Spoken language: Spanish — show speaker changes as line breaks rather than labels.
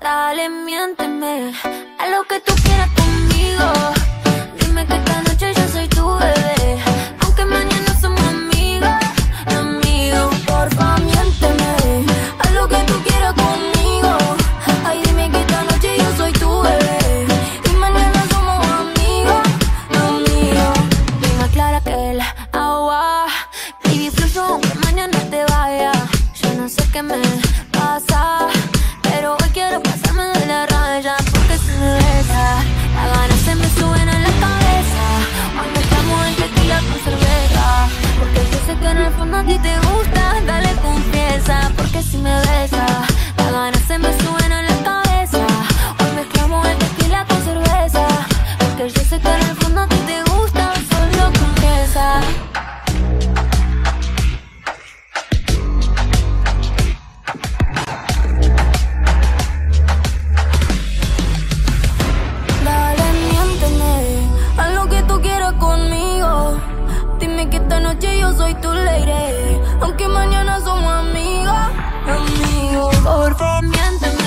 Dale, miénteme, a lo que tú quieras conmigo. Dime que esta noche yo soy tu bebé, aunque mañana somos amigos, amigos. Porfa, miénteme, a lo que tú quieras conmigo. Ay, dime que esta noche yo soy tu bebé, y mañana somos amigos, amigos. Venga, clara que el agua, baby, fluyo aunque mañana te vaya. Yo no sé qué me pasa, quiero pasarme de la raya porque si me besa, las ganas se me suben a la cabeza. Cuando estamos en tequila con cerveza, porque yo sé que en el fondo a ti te gusta, dale confianza, porque si me besa, somos amigos, amigos. Por favor, miénteme